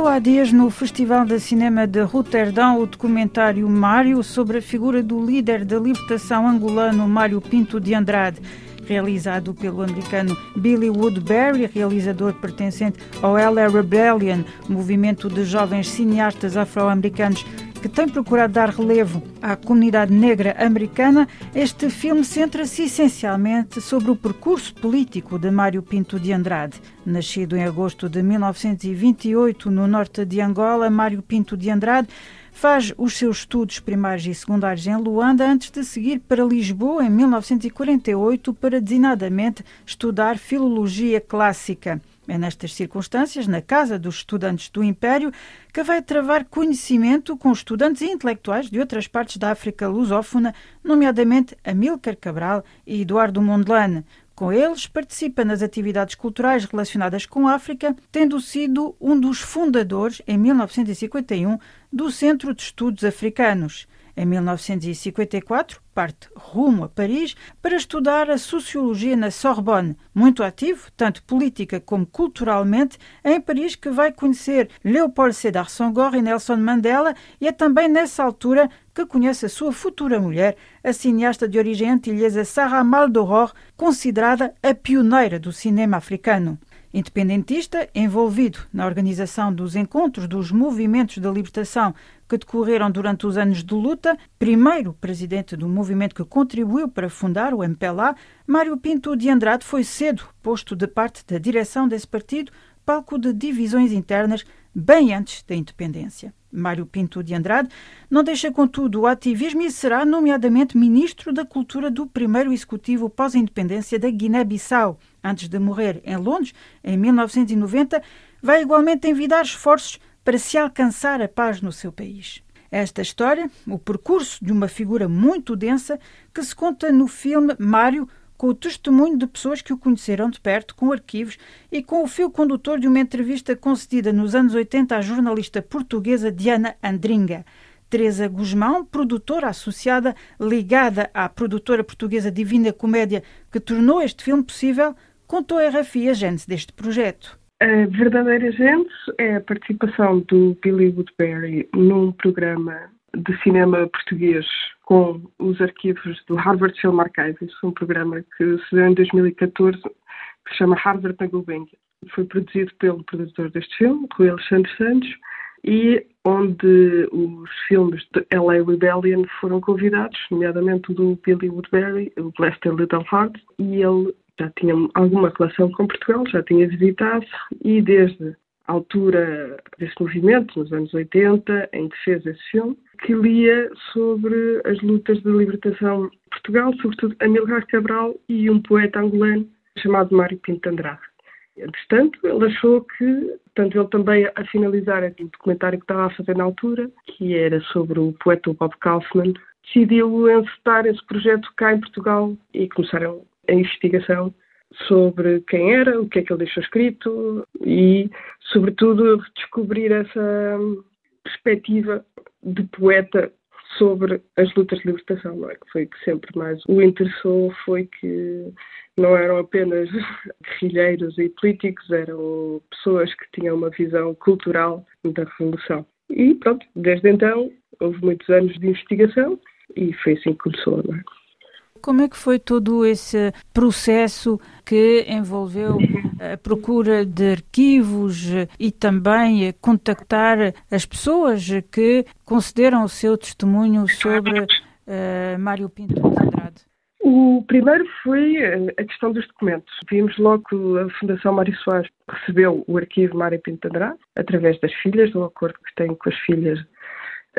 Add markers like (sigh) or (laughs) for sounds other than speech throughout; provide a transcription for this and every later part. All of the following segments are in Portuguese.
Estreou há dias no Festival de Cinema de Roterdão o documentário Mário sobre a figura do líder da libertação angolano Mário Pinto de Andrade. Realizado pelo americano Billy Woodbury, realizador pertencente ao LA Rebellion, movimento de jovens cineastas afro-americanos que tem procurado dar relevo à comunidade negra americana, este filme centra-se essencialmente sobre o percurso político de Mário Pinto de Andrade. Nascido em agosto de 1928 no norte de Angola, Mário Pinto de Andrade Faz os seus estudos primários e secundários em Luanda antes de seguir para Lisboa em 1948 para designadamente estudar filologia clássica. É nestas circunstâncias, na Casa dos Estudantes do Império, que vai travar conhecimento com estudantes e intelectuais de outras partes da África lusófona, nomeadamente Amílcar Cabral e Eduardo Mondlane. Com eles, participa nas atividades culturais relacionadas com a África, tendo sido um dos fundadores, em 1951, do Centro de Estudos Africanos. Em 1954, parte rumo a Paris para estudar a sociologia na Sorbonne. Muito ativo, tanto política como culturalmente, é em Paris que vai conhecer Leopold Sédar Senghor e Nelson Mandela e é também nessa altura que conhece a sua futura mulher, a cineasta de origem antilhesa Sarah Maldoror, considerada a pioneira do cinema africano. Independentista, envolvido na organização dos encontros dos movimentos de libertação que decorreram durante os anos de luta, primeiro presidente do movimento que contribuiu para fundar o MPLA, Mário Pinto de Andrade foi cedo posto de parte da direção desse partido, palco de divisões internas bem antes da independência. Mário Pinto de Andrade não deixa, contudo, o ativismo e será, nomeadamente, ministro da Cultura do primeiro executivo pós-independência da Guiné-Bissau. Antes de morrer em Londres, em 1990, vai igualmente envidar esforços para se alcançar a paz no seu país. Esta história, o percurso de uma figura muito densa que se conta no filme Mário, com o testemunho de pessoas que o conheceram de perto, com arquivos e com o fio condutor de uma entrevista concedida nos anos 80 à jornalista portuguesa Diana Andringa. Teresa Guzmão, produtora associada ligada à produtora portuguesa Divina Comédia, que tornou este filme possível, contou a RFI a gênese deste projeto. A verdadeira gênese é a participação do Billy Woodbury num programa de cinema português com os arquivos do Harvard Film Archives, um programa que se deu em 2014 que se chama Harvard na Gulbenkian. Foi produzido pelo produtor deste filme, Rui Alexandre Santos, e onde os filmes de LA Rebellion foram convidados, nomeadamente o do Billy Woodbury, o Blessed Little Heart, e ele já tinha alguma relação com Portugal, já tinha visitado, e desde altura desse movimento, nos anos 80, em que fez esse filme, que lia sobre as lutas de libertação de Portugal, sobretudo Amilcar Cabral e um poeta angolano chamado Mário Pinto Andrade. Entretanto, ele achou que, tanto ele também a finalizar o documentário que estava a fazer na altura, que era sobre o poeta Bob Kaufman, decidiu encetar esse projeto cá em Portugal e começaram a investigação sobre quem era, o que é que ele deixou escrito e, sobretudo, descobrir essa perspectiva de poeta sobre as lutas de libertação, não é? Que foi que sempre mais o interessou foi que não eram apenas (laughs) guerrilheiros e políticos, eram pessoas que tinham uma visão cultural da revolução. E pronto, desde então houve muitos anos de investigação e foi assim que começou, não é? Como é que foi todo esse processo que envolveu a procura de arquivos e também contactar as pessoas que concederam o seu testemunho sobre uh, Mário Pinto de Andrade? O primeiro foi a questão dos documentos. Vimos logo que a Fundação Mário Soares recebeu o arquivo Mário Pinto de Andrade, através das filhas, do acordo que tem com as filhas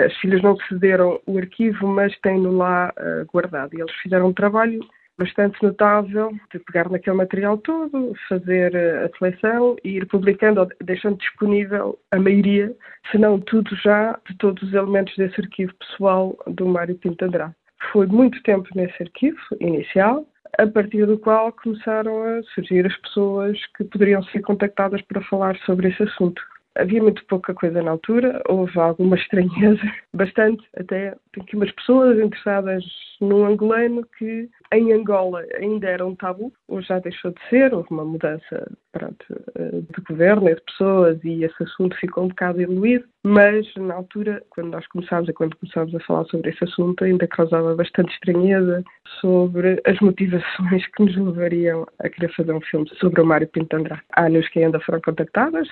as filhas não cederam o arquivo, mas têm-no lá uh, guardado. E eles fizeram um trabalho bastante notável de pegar naquele material todo, fazer eh, a seleção e ir publicando, deixando disponível a maioria, se não tudo já, de todos os elementos desse arquivo pessoal do Mário Pinto Andrade. Foi muito tempo nesse arquivo inicial, a partir do qual começaram a surgir as pessoas que poderiam ser contactadas para falar sobre esse assunto. Havia muito pouca coisa na altura, houve alguma (laughs) estranheza, bastante até. Tem aqui umas pessoas interessadas num angolano que em Angola ainda era um tabu, hoje já deixou de ser, houve uma mudança pronto, eh, de governo e de pessoas e esse assunto ficou um bocado diluído, mas na altura, quando nós começámos e quando começámos a falar sobre esse assunto, ainda causava bastante estranheza sobre as motivações que nos levariam a querer fazer um filme sobre o Mário Pinto Andrade. Há nos que ainda foram contactadas,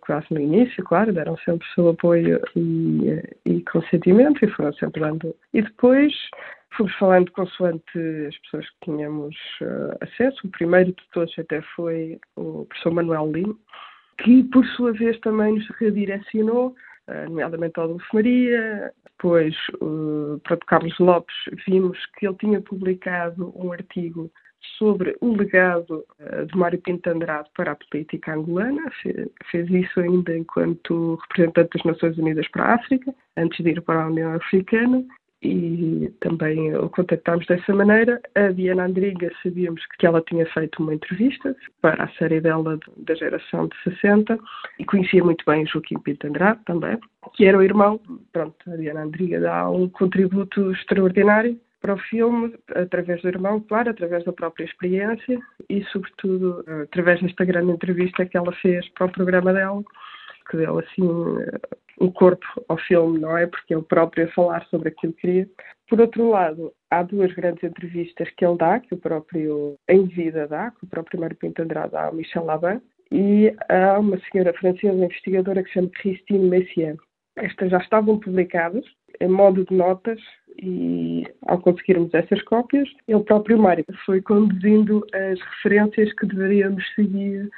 quase no início, claro, deram sempre o seu apoio e, eh, e consentimento e foram sempre dando. E depois Fomos falando consoante as pessoas que tínhamos uh, acesso. O primeiro de todos até foi o professor Manuel Lima, que por sua vez também nos redirecionou, uh, nomeadamente ao Dulce Maria. Depois, uh, para Carlos Lopes, vimos que ele tinha publicado um artigo sobre o legado uh, de Mário Pinto Andrade para a política angolana. Fe fez isso ainda enquanto representante das Nações Unidas para a África, antes de ir para a União Africana e também o contactámos dessa maneira. A Diana Andriga sabíamos que ela tinha feito uma entrevista para a série dela da geração de 60 e conhecia muito bem Joaquim Pinto Andrade também, que era o irmão. Pronto, a Diana Andriga dá um contributo extraordinário para o filme, através do irmão, claro, através da própria experiência e, sobretudo, através desta grande entrevista que ela fez para o programa dela, que deu assim um corpo ao filme, não é? Porque ele próprio a falar sobre aquilo que queria. Por outro lado, há duas grandes entrevistas que ele dá, que o próprio em vida dá, que o próprio Mário Pinto Andrade dá ao Michel Laban, e há uma senhora francesa investigadora que se chama Christine Messier. Estas já estavam publicadas em modo de notas e ao conseguirmos essas cópias, ele próprio Mário foi conduzindo as referências que deveríamos seguir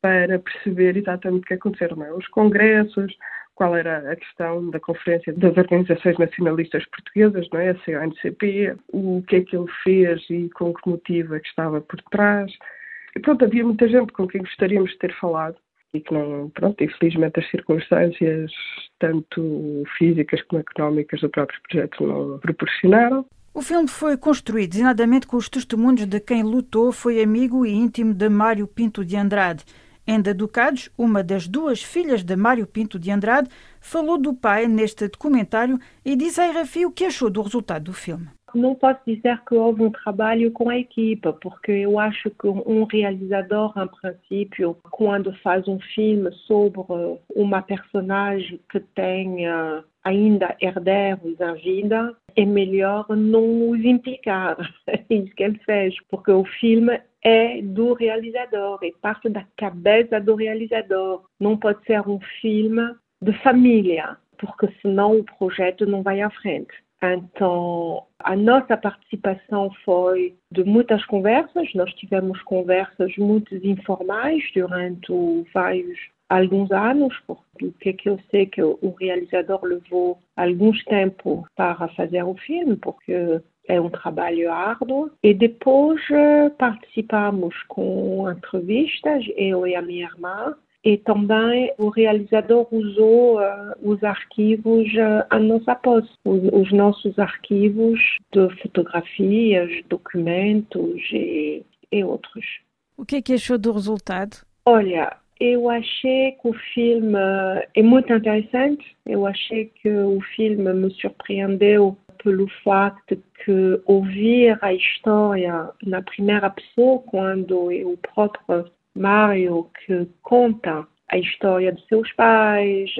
para perceber exatamente o que aconteceram. É? Os congressos, qual era a questão da Conferência das Organizações Nacionalistas Portuguesas, não é? a CONCP, o que é que ele fez e com que motivo é que estava por trás. E pronto, havia muita gente com quem gostaríamos de ter falado e que não, pronto, infelizmente as circunstâncias, tanto físicas como económicas do próprio projeto não proporcionaram. O filme foi construído designadamente com os testemunhos de quem lutou, foi amigo e íntimo de Mário Pinto de Andrade. Enda Ducados, uma das duas filhas de Mário Pinto de Andrade, falou do pai neste documentário e diz a RFI o que achou do resultado do filme. Não posso dizer que houve um trabalho com a equipa, porque eu acho que um realizador, em princípio, quando faz um filme sobre uma personagem que tenha ainda herdeiros em vida, é melhor não os implicar. É isso que ele fez, porque o filme é do realizador, é parte da cabeça do realizador. Não pode ser um filme de família, porque senão o projeto não vai à frente. Então, a nossa participação foi de muitas conversas. Nós tivemos conversas muito informais durante vários alguns anos, porque que eu sei que o realizador levou alguns tempo para fazer o filme, porque é um trabalho árduo. E depois eh, participamos com entrevistas, eu e a minha irmã, e também o realizador usou uh, os arquivos uh, a nossa posse, os, os, nossos arquivos de fotografias, documentos e, e outros. O que é que achou do resultado? Olha, eu achei que o filme é muito interessante. Eu achei que o filme me surpreendeu pelo facto que ouvir a história na primeira pessoa, quando o próprio Mário que conta a história de seus pais,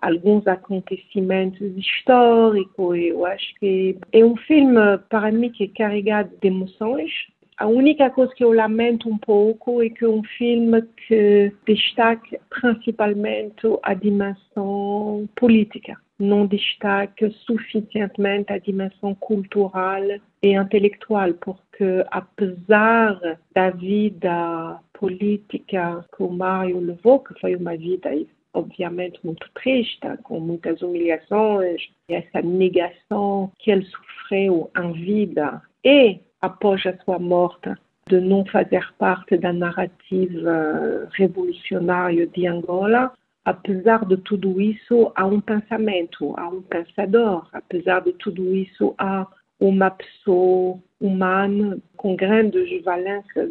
alguns acontecimentos históricos. Eu acho que é um filme, para mim, que é carregado de emoções. A única coisa que eu lamento um pouco é que é um filme que destaque principalmente a dimensão política não destaca suficientemente a dimensão cultural e intelectual, porque apesar da vida política que o Mário levou, que foi uma vida obviamente muito triste, com muitas humilhações, e essa negação que ele sofreu em vida e após a sua morte de não fazer parte da narrativa revolucionária de Angola, apesar de tudo isso, há um pensamento, há um pensador. Apesar de tudo isso, há uma pessoa humana com grandes valências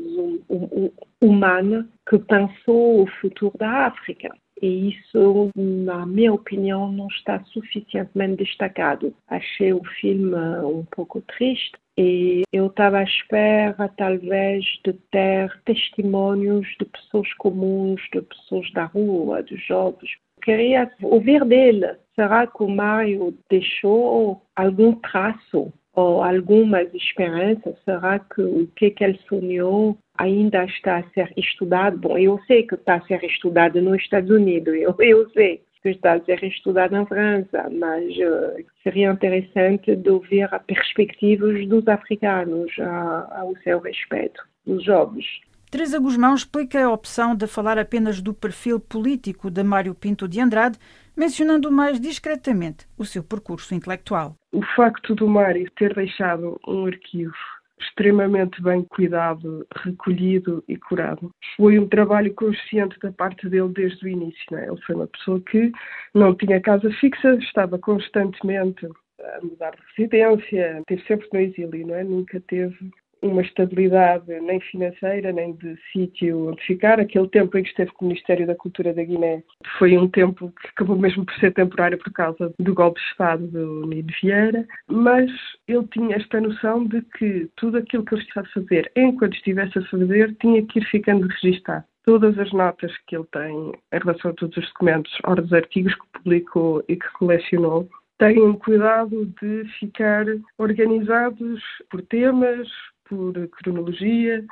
humanas que pensou o futuro da África. E isso, na minha opinião, não está suficientemente destacado. Achei o filme um pouco triste E eu estava à espera, talvez, de ter testemunhos de pessoas comuns, de pessoas da rua, de jovens. Queria ouvir dele. Será que o Mário deixou algum traço ou algumas experiências? Será que o que, que ele sonhou ainda está a ser estudado? Bom, eu sei que está a ser estudado nos Estados Unidos, eu, eu sei que está a ser estudado na França, mas uh, seria interessante de ouvir as perspectivas dos africanos a, ao seu respeito, dos jovens. Teresa Guzmão explica a opção de falar apenas do perfil político de Mário Pinto de Andrade, mencionando mais discretamente o seu percurso intelectual. O facto do Mário ter deixado um arquivo extremamente bem cuidado, recolhido e curado. Foi um trabalho consciente da parte dele desde o início. É? Ele foi uma pessoa que não tinha casa fixa, estava constantemente a mudar de residência, esteve sempre no exílio, não é? nunca teve uma estabilidade nem financeira, nem de sítio onde ficar. Aquele tempo em que esteve com o Ministério da Cultura da Guiné foi um tempo que acabou mesmo por ser temporário por causa do golpe de Estado do Nido Vieira, mas ele tinha esta noção de que tudo aquilo que ele estava a fazer, enquanto estivesse a fazer, tinha que ir ficando registado. Todas as notas que ele tem em relação a todos os documentos, ou dos artigos que publicou e que colecionou, tenham cuidado de ficar organizados por temas, por cronologia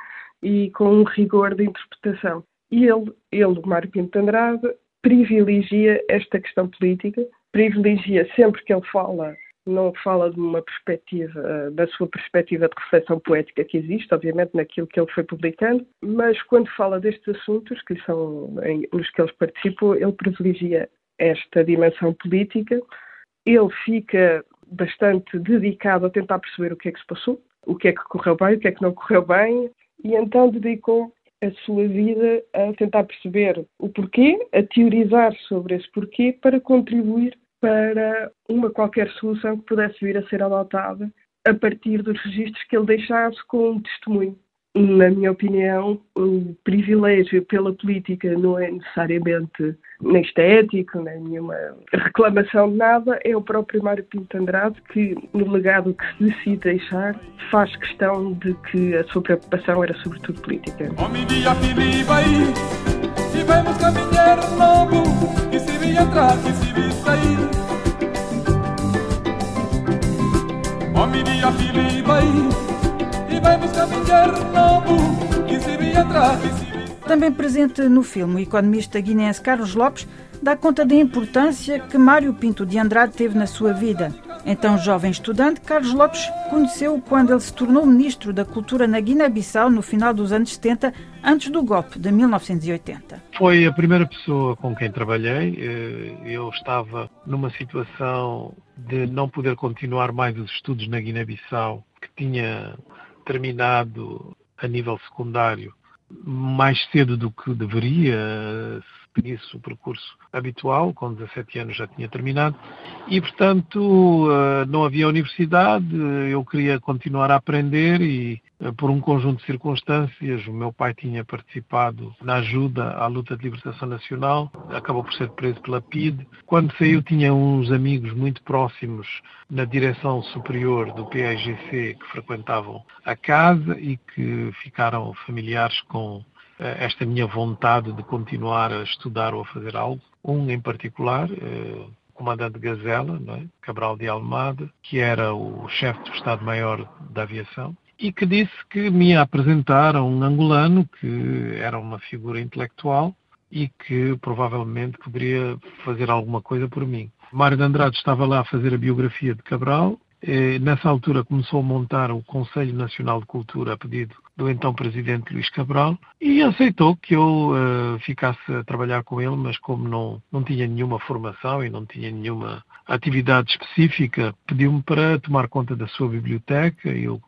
e com um rigor de interpretação. E ele, ele Mário Pinto Andrade, privilegia esta questão política, privilegia sempre que ele fala, não fala de uma perspectiva, da sua perspectiva de reflexão poética que existe, obviamente naquilo que ele foi publicando, mas quando fala destes assuntos, que são nos que eles participam, ele privilegia esta dimensão política, ele fica bastante dedicado a tentar perceber o que é que se passou, o que é que correu bem, o que é que não correu bem, e então dedicou a sua vida a tentar perceber o porquê, a teorizar sobre esse porquê, para contribuir para uma qualquer solução que pudesse vir a ser adotada a partir dos registros que ele deixasse com um testemunho na minha opinião, o privilégio pela política não é necessariamente nem estético, nem nenhuma reclamação de nada, é o próprio Mário Pinto Andrade que, no legado que se decide deixar, faz questão de que a sua preocupação era sobretudo política. Homem também presente no filme, o economista guineense Carlos Lopes dá conta da importância que Mário Pinto de Andrade teve na sua vida. Então, jovem estudante, Carlos Lopes conheceu quando ele se tornou ministro da Cultura na Guiné-Bissau no final dos anos 70, antes do golpe de 1980. Foi a primeira pessoa com quem trabalhei. Eh, eu estava numa situação de não poder continuar mais os estudos na Guiné-Bissau, que tinha terminado a nível secundário mais cedo do que deveria, seguisse o percurso habitual, com 17 anos já tinha terminado, e portanto eh, não havia universidade, eu queria continuar a aprender e eh, por um conjunto de circunstâncias, o meu pai tinha participado na ajuda à luta de libertação nacional, acabou por ser preso pela PID. Quando saiu tinha uns amigos muito próximos na direção superior do PAGC que frequentavam a casa e que ficaram familiares com eh, esta minha vontade de continuar a estudar ou a fazer algo. Um em particular, eh, o comandante Gazela, é? Cabral de Almada, que era o chefe do Estado-Maior da Aviação, e que disse que me ia apresentar a um angolano que era uma figura intelectual e que provavelmente poderia fazer alguma coisa por mim. Mário de Andrade estava lá a fazer a biografia de Cabral eh, nessa altura começou a montar o Conselho Nacional de Cultura a pedido do então presidente Luís Cabral e aceitou que eu uh, ficasse a trabalhar com ele, mas como não, não tinha nenhuma formação e não tinha nenhuma atividade específica, pediu-me para tomar conta da sua biblioteca, eu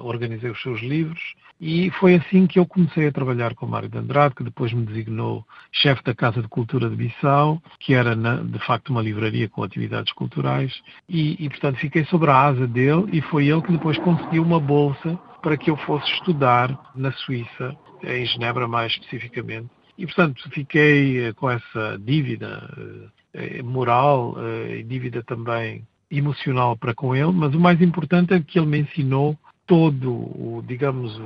organizei os seus livros e foi assim que eu comecei a trabalhar com Mário de Andrade, que depois me designou chefe da Casa de Cultura de Bissau, que era de facto uma livraria com atividades culturais e, e portanto fiquei sobre a asa dele e foi ele que depois conseguiu uma bolsa para que eu fosse estudar na Suíça, em Genebra mais especificamente. E, portanto, fiquei eh, com essa dívida eh, moral eh, e dívida também emocional para com ele, mas o mais importante é que ele me ensinou todo o, digamos,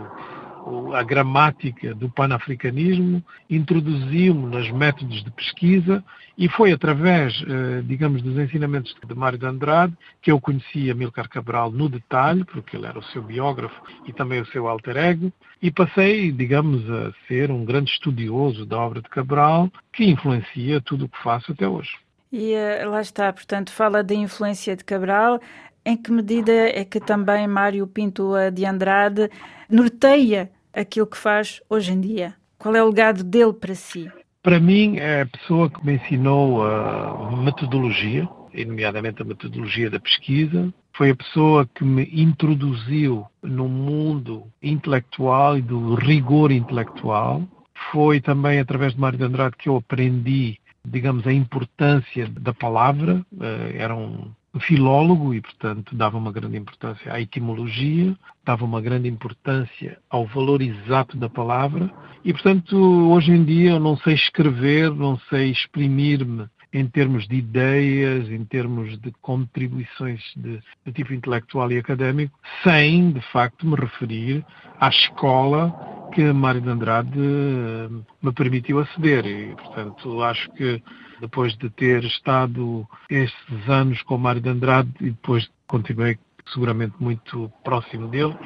a gramática do panafricanismo, introduziu-me nos métodos de pesquisa e foi através, eh, digamos, dos ensinamentos de Mário de Andrade que eu conheci Amilcar Cabral no detalhe, porque ele era o seu biógrafo e também o seu alter ego, e passei, digamos, a ser um grande estudioso da obra de Cabral, que influencia tudo o que faço até hoje. E uh, lá está, portanto, fala da influência de Cabral. Em que medida é que também Mário Pinto de Andrade norteia aquilo que faz hoje em dia? Qual é o legado dele para si? Para mim, é a pessoa que me ensinou a metodologia, nomeadamente a metodologia da pesquisa. Foi a pessoa que me introduziu no mundo intelectual e do rigor intelectual. Foi também através de Mário de Andrade que eu aprendi digamos, a importância da palavra. Eh, era um filólogo e, portanto, dava uma grande importância à etimologia, dava uma grande importância ao valor exato da palavra. E, portanto, hoje em dia eu não sei escrever, não sei exprimir-me em termos de ideias, em termos de contribuições de, de tipo intelectual e académico, sem, de facto, me referir à escola que Mário de Andrade eh, me permitiu aceder. E, portanto, acho que depois de ter estado estes anos com Mário de Andrade e depois continuei seguramente muito próximo dele,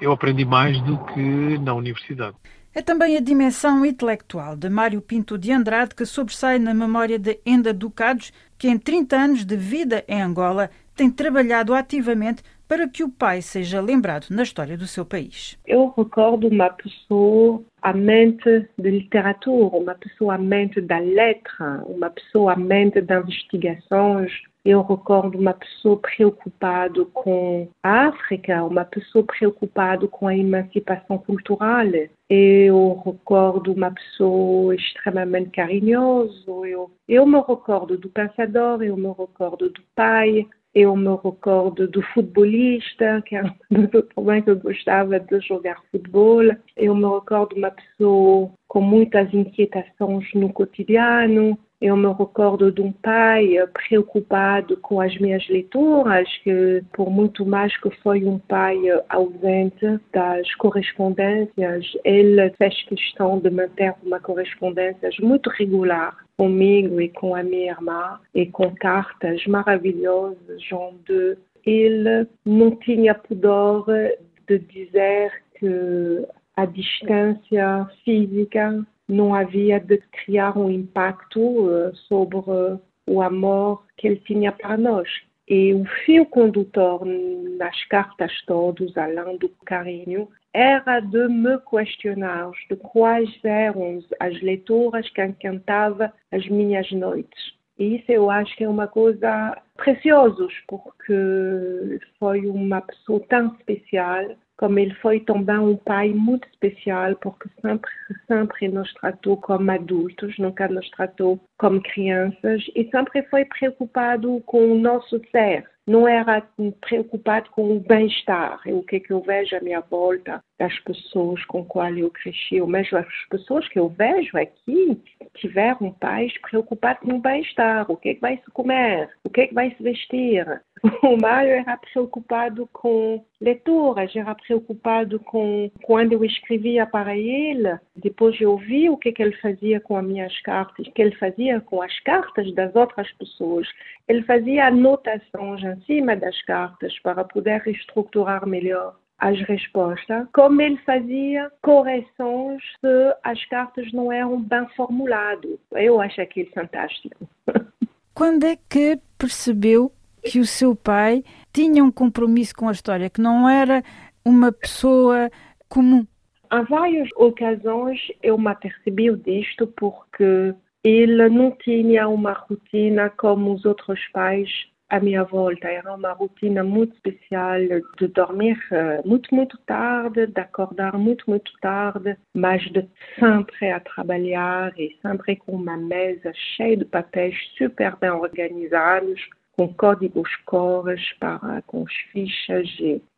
eu aprendi mais do que na universidade. É também a dimensão intelectual de Mário Pinto de Andrade que sobressai na memória de Enda Ducados, que em 30 anos de vida em Angola tem trabalhado ativamente para que o pai seja lembrado na história do seu país. Eu recordo uma pessoa mente de literatura, uma pessoa mente da letra, uma pessoa mente de investigações. Eu recordo uma pessoa preocupada com a África, uma pessoa preocupada com a emancipação cultural. Eu recordo uma pessoa extremamente carinhosa. Eu, eu me recordo do pensador, eu me recordo do pai, eu me recordo do futebolista, que (laughs) era pessoa também que gostava de jogar futebol. Eu me recordo uma pessoa com muitas inquietações no cotidiano. Eu me recordo de um pai preocupado com as minhas leituras, que por muito mais que foi um pai ausente das correspondências, ele fez questão de manter uma correspondência muito regular comigo e com a minha irmã e com cartas maravilhosas onde ele não tinha pudor de dizer que a distância física não havia de criar um impacto eh, sobre o amor que ele tinha para nós. E o fio condutor nas cartas todas, além do carinho, era de me questionar de quais eram as leituras que encantavam as minhas noites. E isso eu acho que é uma coisa preciosa, porque foi uma pessoa tão especial, como ele foi também um pai muito especial, porque sempre, sempre nos tratou como adultos, nunca nos tratou como crianças, e sempre foi preocupado com o nosso ser não era preocupado com o bem-estar, o que, que eu vejo à minha volta. Das pessoas com quais eu cresci, mesmo as pessoas que eu vejo aqui tiveram pais preocupados com o bem-estar, o que é que vai se comer, o que é que vai se vestir. (laughs) O Mário era preocupado com leituras, era preocupado com quando eu escrevia para ele, depois eu vi o que, é que ele fazia com as minhas cartas, o que ele fazia com as cartas das outras pessoas. Ele fazia anotações em cima das cartas para poder estruturar melhor as respostas, como ele fazia correções se as cartas não eram bem formuladas. Eu acho aquilo fantástico. (laughs) Quando é que percebeu que o seu pai tinha um compromisso com a história, que não era uma pessoa comum? Há várias ocasiões eu me apercebi disto porque ele não tinha uma rotina como os outros pais à minha volta. Era uma rotina muito especial de dormir eh, muito, muito tarde, de acordar muito, muito tarde, mas de sempre a trabalhar e sempre com uma mesa cheia de papéis super bem organizados com códigos cores para com as fichas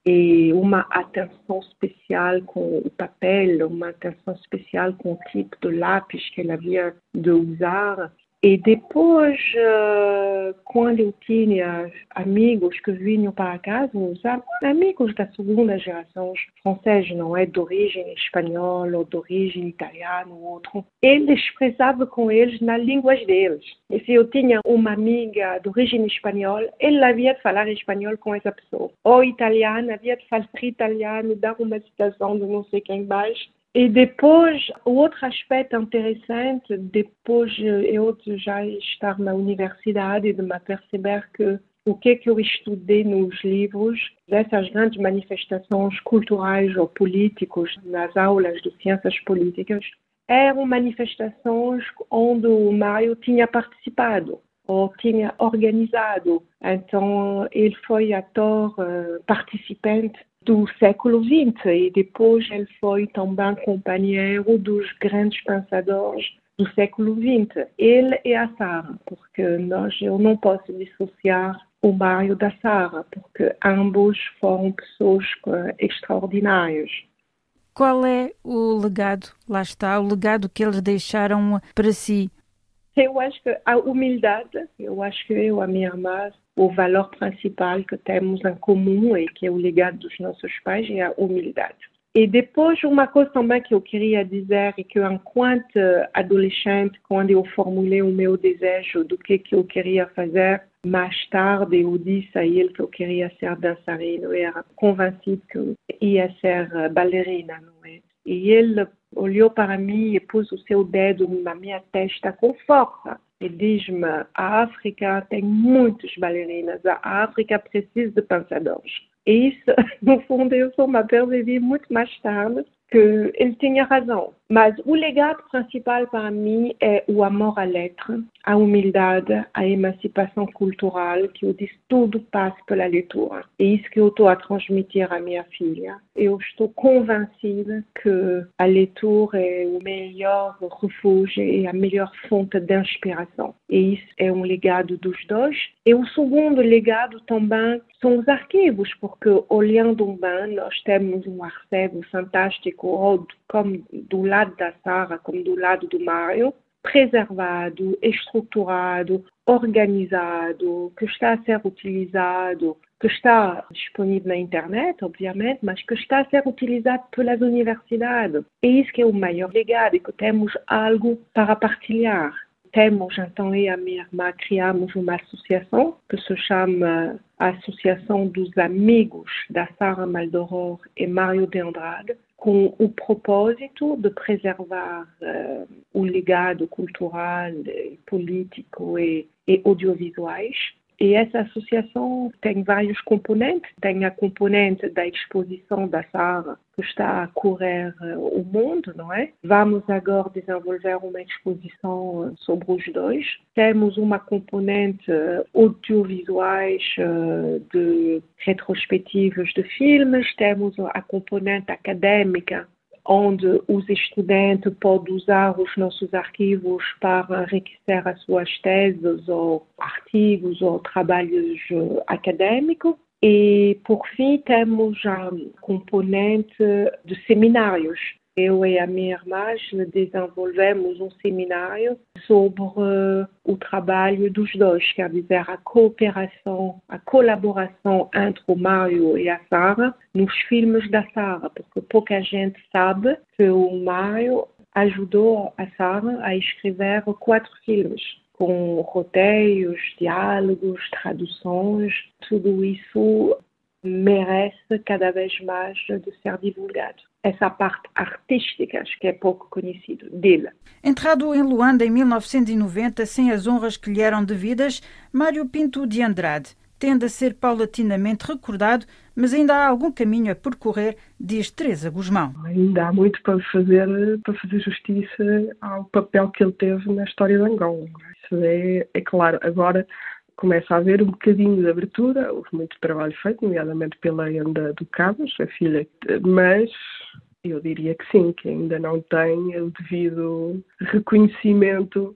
e, uma atenção especial com o papel, uma atenção especial com o de lápis que ele havia de usar. E depois, uh, quando eu tinha amigos que vinham para casa, os amigos da segunda geração francesa, não é de origem espanhola ou de origem italiana ou outro, eles expressavam com eles na língua deles. E se eu tinha uma amiga de origem espanhola, ele havia de falar espanhol com essa pessoa. Ou italiana, havia de falar italiano, dar uma citação de não sei quem mais. E depois, o outro aspecto interessante, depois eu já estar na universidade, de me perceber que o que é que eu estudei nos livros dessas grandes manifestações culturais ou políticas nas aulas de ciências políticas eram manifestações onde o Mário tinha participado ou tinha organizado. Então, ele foi ator uh, participante do século XX e depois ele foi também companheiro dos grandes pensadores do século XX. Ele e a Sara, porque nós, eu não posso dissociar o Mário da Sara, porque ambos foram pessoas extraordinárias. Qual é o legado, lá está, o legado que eles deixaram para si? Eu acho que a humildade, eu acho que eu, a minha irmã, o valor principal que temos em comum e que é o legado dos nossos pais é a humildade. E depois, uma coisa também que eu queria dizer é que, enquanto adolescente, quando eu formulei o meu desejo do que, que eu queria fazer, mais tarde eu disse a ele que eu queria ser dançarina, eu era convencido que eu ia ser bailarina, não é? E ele olhou para mim e pôs o seu dedo na minha testa com força. E diz-me: a África tem muitas bailarinas, a África precisa de pensadores. E isso, (laughs) no fundo, eu sou uma percebi muito mais tarde ele tinha razão. Mas o legado principal é o amor à letra, a humildade, a emancipação cultural, que eu disse tudo passa pela leitura. É isso que eu estou a transmitir à minha filha. Eu estou convencida que a leitura é o melhor refúgio e a melhor fonte de inspiração. E isso é um legado dos dois. E o segundo legado também são os arquivos, porque olhando bem, nós temos um arquivo fantástico, como do lado da Sara como do lado do Mário, preservado, estruturado, organizado, que está a ser utilizado, que está disponível na internet, obviamente, mas que está a ser utilizado pelas universidades. É isso que é o maior legado, e que temos algo para partilhar. Temos, então, eu e a irmã criamos uma associação que se chama Associação dos Amigos da Maldoror e Mário de Andrade, com o propósito de preservar uh, o legado cultural, político e, e audiovisuais e essa associação tem vários componentes. Tem a componente da exposição da Sara, que está a correr eh, o mundo, não é? Vamos agora desenvolver uma exposição sobre os dois. Temos uma componente eh, audiovisuais de retrospectivas de filmes, temos a componente acadêmica onde os estudantes podem usar os nossos arquivos para enriquecer as suas teses ou artigos ou trabalhos eh, acadêmicos. E, por fim, temos a componente de seminários eu e a minha irmã desenvolvemos um seminário sobre uh, o trabalho dos dois, quer dizer, a cooperação, a colaboração entre o Mário e a Sara nos filmes da Sara, porque pouca gente sabe que o Mário ajudou a Sara a escrever quatro filmes com roteiros, diálogos, traduções, tudo isso merece cada vez mais de ser divulgado essa parte artística, que é pouco conhecido dele. Entrado em Luanda em 1990, sem as honras que lhe eram devidas, Mário Pinto de Andrade tende a ser paulatinamente recordado, mas ainda há algum caminho a percorrer, diz Teresa Guzmão. Ainda há muito para fazer, para fazer justiça ao papel que ele teve na história de Angola. Isso é, é claro. Agora começa a haver um bocadinho de abertura, houve muito trabalho feito, nomeadamente pela Enda do Cabos, a filha, mas eu diria que sim, que ainda não tem o devido reconhecimento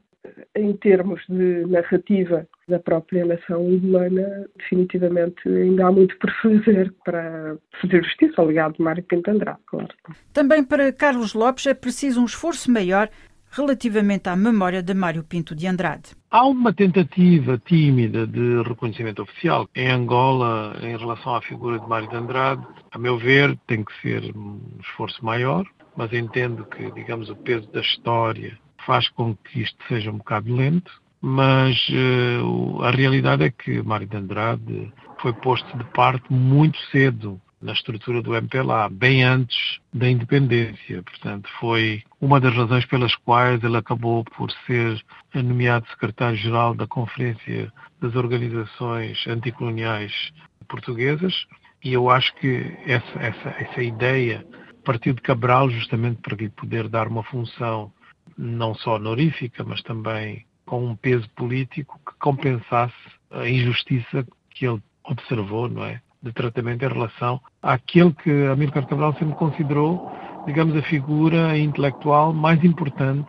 em termos de narrativa da própria nação humana, definitivamente ainda há muito por fazer para fazer justiça ao legado de Mário Pinto Andrade, claro. Também para Carlos Lopes é preciso um esforço maior relativamente à memória de Mário Pinto de Andrade. Há uma tentativa tímida de reconhecimento oficial em Angola em relação à figura de Mário de Andrade. A meu ver, tem que ser um esforço maior, mas entendo que, digamos, o peso da história faz com que isto seja um bocado lento. Mas uh, a realidade é que Mário de Andrade foi posto de parte muito cedo na estrutura do MPLA, bem antes da independência. Portanto, foi uma das razões pelas quais ele acabou por ser nomeado secretário-geral da Conferência das Organizações Anticoloniais Portuguesas. E eu acho que essa, essa, essa ideia partiu de Cabral justamente para lhe poder dar uma função não só honorífica, mas também com um peso político que compensasse a injustiça que ele observou, não é? De tratamento em relação àquele que Amílcar Cabral sempre considerou, digamos, a figura intelectual mais importante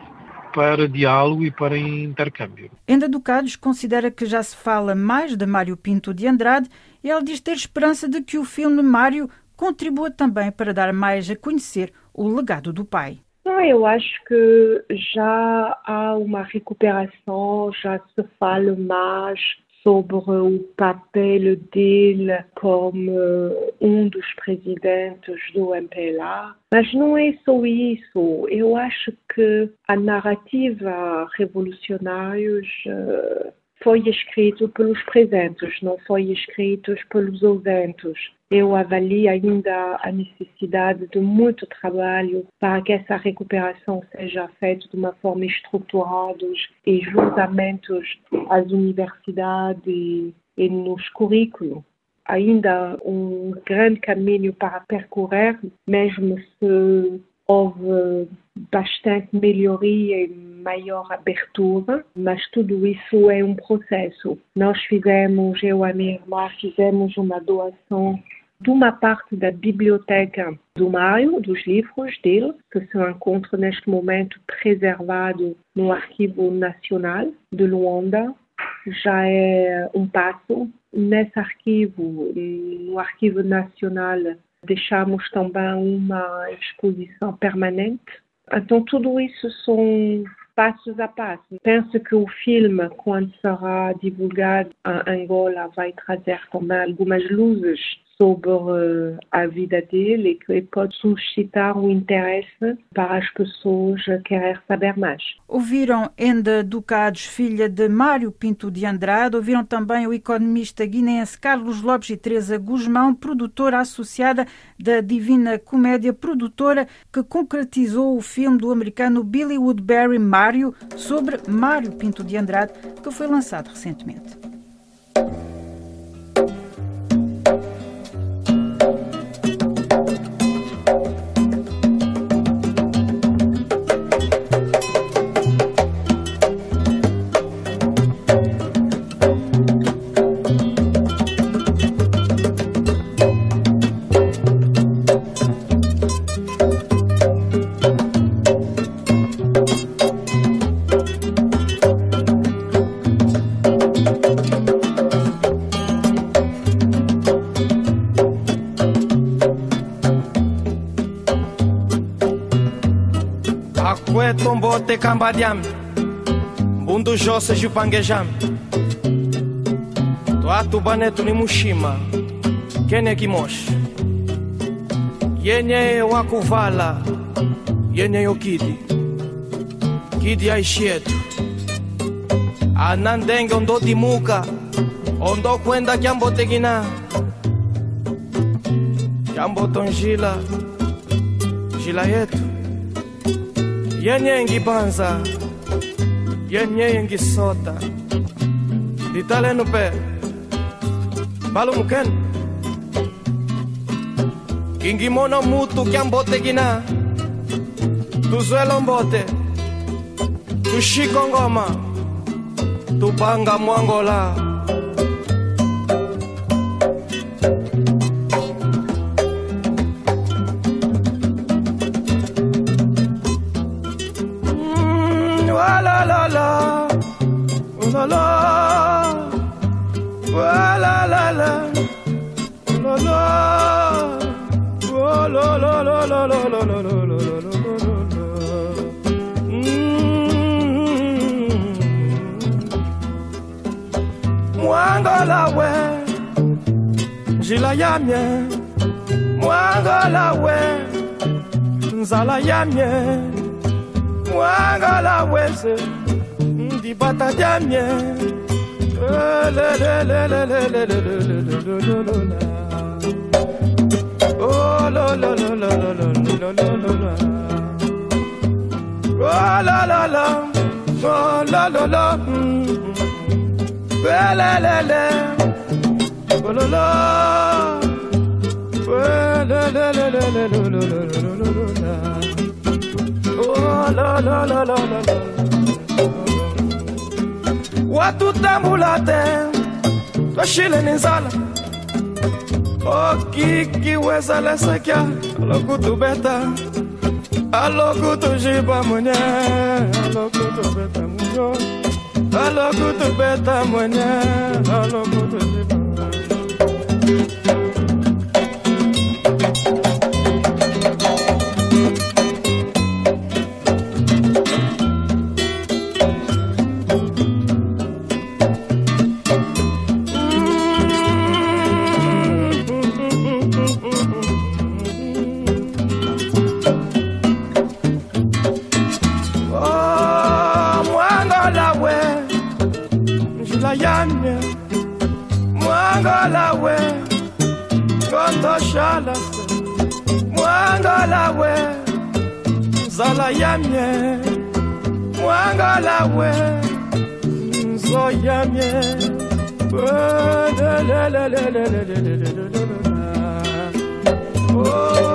para diálogo e para intercâmbio. Enda Ducados considera que já se fala mais de Mário Pinto de Andrade e ele diz ter esperança de que o filme Mário contribua também para dar mais a conhecer o legado do pai. Não, eu acho que já há uma recuperação, já se fala mais sobre o papel dele como um dos presidentes do MPLA. Mas não é só isso. Eu acho que a narrativa revolucionários uh, foi escrito pelos presentes, não foi escrito pelos ausentes. Eu avalio ainda a necessidade de muito trabalho para que essa recuperação seja feita de uma forma estruturada e juntamente às universidades e nos currículos ainda um grande caminho para percorrer, mesmo se houve bastante melhoria e maior abertura, mas tudo isso é um processo. Nós fizemos, eu e a minha irmã, fizemos uma doação de parte da biblioteca do Mário, dos livros dele, que se encontra neste momento preservado no Arquivo Nacional de Luanda. Já é um passo. Nesse arquivo, no Arquivo Nacional, deixamos também uma exposição permanente. Então, tudo isso são passos a passo. Penso que o filme, quando será divulgado em Angola, vai trazer também algumas luzes sobre uh, a vida dele e que pode suscitar o interesse para as pessoas querer saber mais. Ouviram Enda Ducados, filha de Mário Pinto de Andrade, ouviram também o economista guineense Carlos Lopes e Teresa Guzmão, produtora associada da Divina Comédia, produtora que concretizou o filme do americano Billy Woodbury Mário sobre Mário Pinto de Andrade, que foi lançado recentemente. Akwe tombo te kambadiam Bundu jose jupangejam Tuatu banetu ni mushima Kene kimosh Yenye wakuvala Yenye yokidi Kidi aishietu Anandenge ondo dimuka Ondo kwenda kiambo tegina Kiambo tonjila Jila yetu yenye ngibanza. Yenye ngisota. Litalenu pe balumuken kingimono mutu kyambotekina tuzwelo mbote. Tushiko ngoma. Tupanga mwangola la la la, oh la la, oh la la la, oh la la, oh la la la la la la la la la la la. we, jila ya mie. Mwangolawe, nzala ya mie mwanga la wese la la la la la la la la la la la watu tambula te twashile ni nzala. Okikiweza lesekia alokutubeta alokutujiba mwenye alokutubeta mwenye. Alokutubeta mwenye alokutubeta Soyamie, Oh,